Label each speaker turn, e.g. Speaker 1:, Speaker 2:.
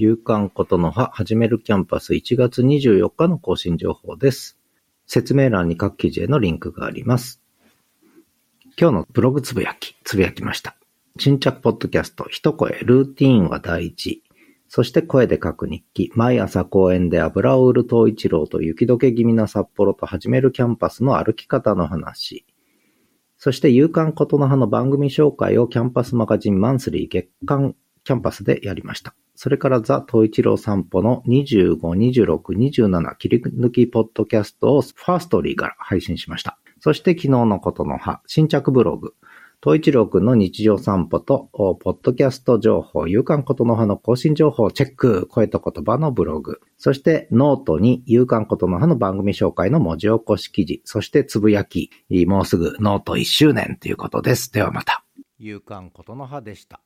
Speaker 1: 夕刊ことの葉始めるキャンパス1月24日の更新情報です。説明欄に各記事へのリンクがあります。今日のブログつぶやき、つぶやきました。新着ポッドキャスト、一声、ルーティーンは大事。そして声で書く日記、毎朝公園で油を売る東一郎と雪解け気味な札幌と始めるキャンパスの歩き方の話。そして、夕刊ことの葉の番組紹介をキャンパスマガジンマンスリー月間キャンパスでやりました。それからザ・東一郎散歩の25、26、27切り抜きポッドキャストをファーストリーから配信しました。そして昨日のことの葉、新着ブログ、東一郎くんの日常散歩と、ポッドキャスト情報、夕刊ことの葉の更新情報チェック、声と言葉のブログ、そしてノートに夕刊ことの葉の番組紹介の文字起こし記事、そしてつぶやき、もうすぐノート1周年ということです。ではまた。夕刊ことの葉でした。